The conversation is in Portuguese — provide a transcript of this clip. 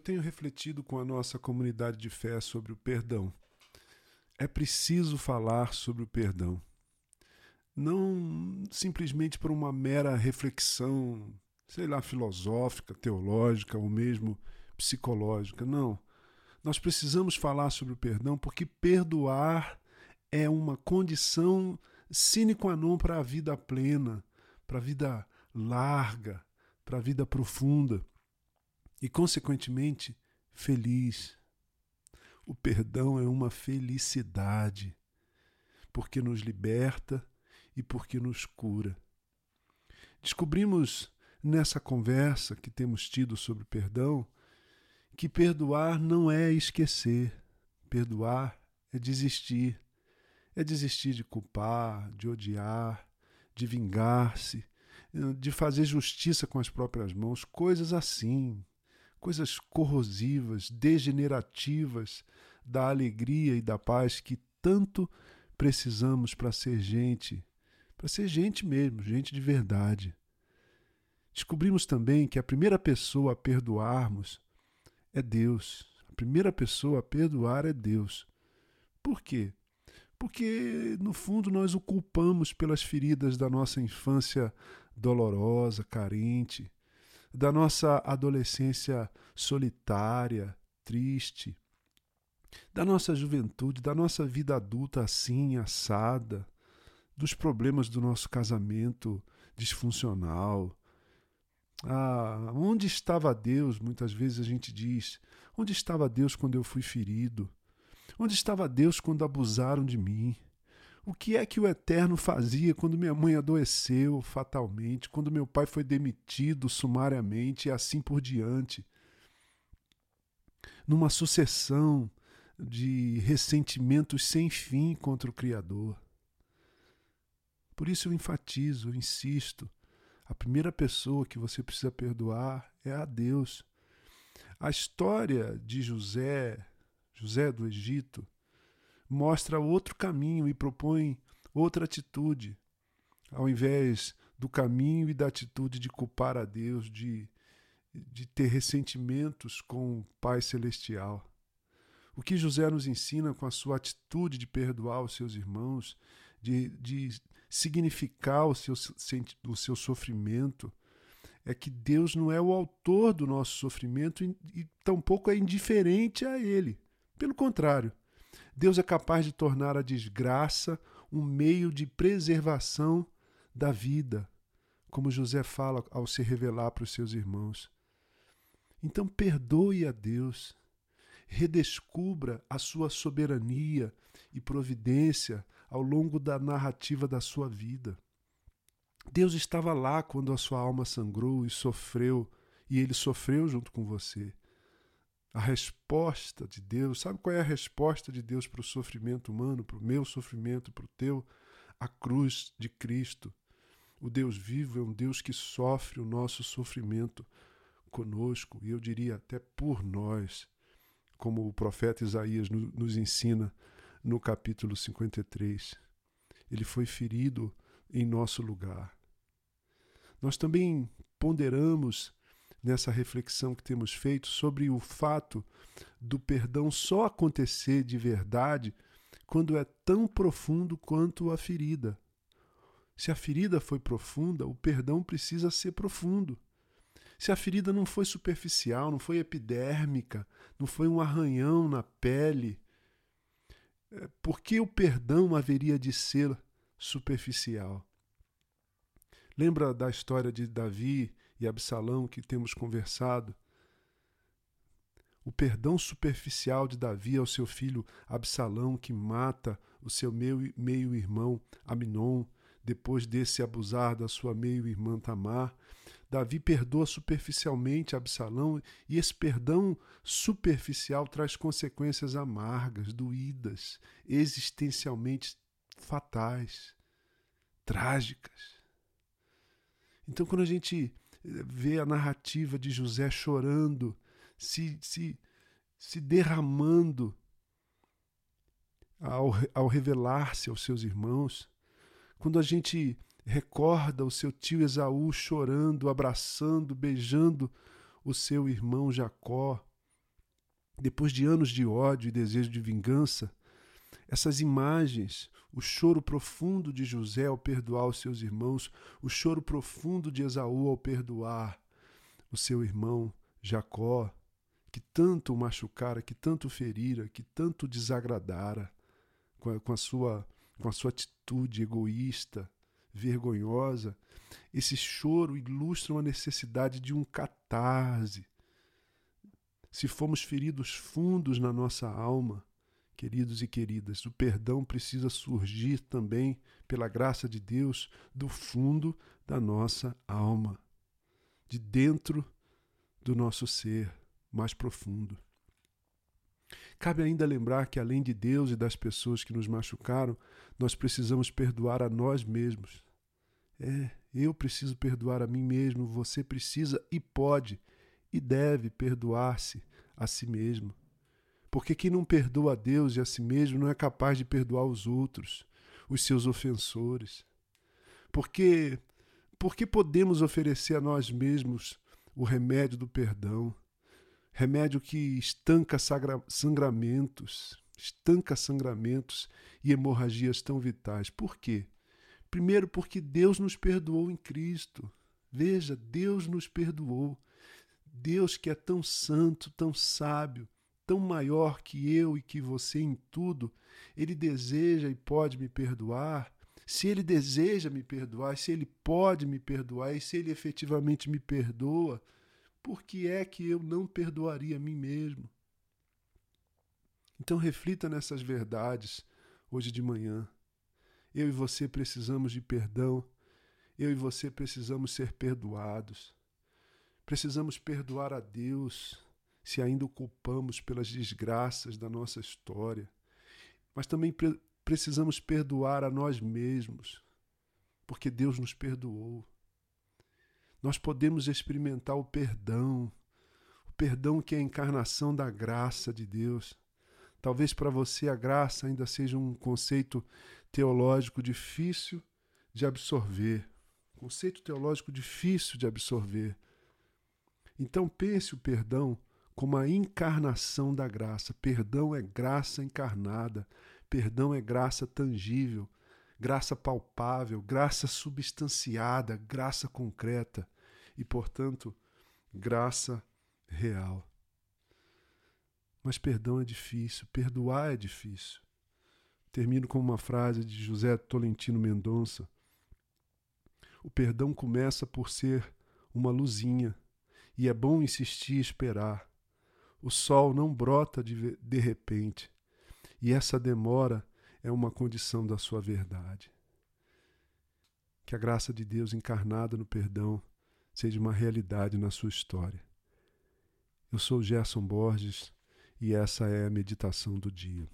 Eu tenho refletido com a nossa comunidade de fé sobre o perdão. É preciso falar sobre o perdão. Não simplesmente por uma mera reflexão, sei lá, filosófica, teológica ou mesmo psicológica. Não. Nós precisamos falar sobre o perdão porque perdoar é uma condição sine qua non para a vida plena, para a vida larga, para a vida profunda e, consequentemente, feliz. O perdão é uma felicidade, porque nos liberta e porque nos cura. Descobrimos nessa conversa que temos tido sobre perdão que perdoar não é esquecer, perdoar é desistir. É desistir de culpar, de odiar, de vingar-se, de fazer justiça com as próprias mãos, coisas assim, coisas corrosivas, degenerativas da alegria e da paz que tanto precisamos para ser gente, para ser gente mesmo, gente de verdade. Descobrimos também que a primeira pessoa a perdoarmos é Deus. A primeira pessoa a perdoar é Deus. Por quê? Porque, no fundo, nós o culpamos pelas feridas da nossa infância dolorosa, carente, da nossa adolescência solitária, triste, da nossa juventude, da nossa vida adulta assim, assada, dos problemas do nosso casamento disfuncional. Ah, onde estava Deus? Muitas vezes a gente diz: onde estava Deus quando eu fui ferido? Onde estava Deus quando abusaram de mim? O que é que o Eterno fazia quando minha mãe adoeceu fatalmente, quando meu pai foi demitido sumariamente e assim por diante? Numa sucessão de ressentimentos sem fim contra o Criador. Por isso eu enfatizo, eu insisto, a primeira pessoa que você precisa perdoar é a Deus. A história de José, José do Egito, mostra outro caminho e propõe outra atitude, ao invés do caminho e da atitude de culpar a Deus, de, de ter ressentimentos com o Pai Celestial. O que José nos ensina com a sua atitude de perdoar os seus irmãos, de, de significar o seu, o seu sofrimento, é que Deus não é o autor do nosso sofrimento e, e tampouco é indiferente a ele. Pelo contrário, Deus é capaz de tornar a desgraça um meio de preservação da vida, como José fala ao se revelar para os seus irmãos. Então, perdoe a Deus, redescubra a sua soberania e providência ao longo da narrativa da sua vida. Deus estava lá quando a sua alma sangrou e sofreu, e ele sofreu junto com você. A resposta de Deus, sabe qual é a resposta de Deus para o sofrimento humano, para o meu sofrimento, para o teu? A cruz de Cristo. O Deus vivo é um Deus que sofre o nosso sofrimento conosco, e eu diria até por nós, como o profeta Isaías nos ensina no capítulo 53. Ele foi ferido em nosso lugar. Nós também ponderamos nessa reflexão que temos feito sobre o fato do perdão só acontecer de verdade quando é tão profundo quanto a ferida. Se a ferida foi profunda, o perdão precisa ser profundo. Se a ferida não foi superficial, não foi epidérmica, não foi um arranhão na pele, é, por que o perdão haveria de ser superficial? Lembra da história de Davi e Absalão que temos conversado? O perdão superficial de Davi ao seu filho Absalão, que mata o seu meio-irmão Aminon, depois desse abusar da sua meio-irmã Tamar. Davi perdoa superficialmente Absalão e esse perdão superficial traz consequências amargas, doídas, existencialmente fatais, trágicas. Então, quando a gente vê a narrativa de José chorando, se, se, se derramando ao, ao revelar-se aos seus irmãos, quando a gente Recorda o seu tio Esaú chorando, abraçando, beijando o seu irmão Jacó. Depois de anos de ódio e desejo de vingança, essas imagens, o choro profundo de José ao perdoar os seus irmãos, o choro profundo de Esaú ao perdoar o seu irmão Jacó, que tanto o machucara, que tanto o ferira, que tanto o desagradara com a, sua, com a sua atitude egoísta, vergonhosa. Esse choro ilustra uma necessidade de um catarse. Se fomos feridos fundos na nossa alma, queridos e queridas, o perdão precisa surgir também, pela graça de Deus, do fundo da nossa alma, de dentro do nosso ser mais profundo. Cabe ainda lembrar que, além de Deus e das pessoas que nos machucaram, nós precisamos perdoar a nós mesmos. É, eu preciso perdoar a mim mesmo, você precisa e pode e deve perdoar-se a si mesmo. Porque quem não perdoa a Deus e a si mesmo não é capaz de perdoar os outros, os seus ofensores. Porque porque podemos oferecer a nós mesmos o remédio do perdão, remédio que estanca sangramentos, estanca sangramentos e hemorragias tão vitais. Por quê? Primeiro, porque Deus nos perdoou em Cristo. Veja, Deus nos perdoou. Deus que é tão santo, tão sábio, tão maior que eu e que você em tudo, ele deseja e pode me perdoar. Se ele deseja me perdoar, se ele pode me perdoar e se ele efetivamente me perdoa, por que é que eu não perdoaria a mim mesmo? Então reflita nessas verdades hoje de manhã. Eu e você precisamos de perdão. Eu e você precisamos ser perdoados. Precisamos perdoar a Deus se ainda o culpamos pelas desgraças da nossa história. Mas também pre precisamos perdoar a nós mesmos, porque Deus nos perdoou nós podemos experimentar o perdão, o perdão que é a encarnação da graça de Deus. Talvez para você a graça ainda seja um conceito teológico difícil de absorver, conceito teológico difícil de absorver. Então pense o perdão como a encarnação da graça. Perdão é graça encarnada, perdão é graça tangível, graça palpável, graça substanciada, graça concreta e, portanto, graça real. Mas perdão é difícil, perdoar é difícil. Termino com uma frase de José Tolentino Mendonça. O perdão começa por ser uma luzinha, e é bom insistir e esperar. O sol não brota de, de repente, e essa demora é uma condição da sua verdade. Que a graça de Deus encarnada no perdão seja uma realidade na sua história. Eu sou Gerson Borges e essa é a meditação do dia.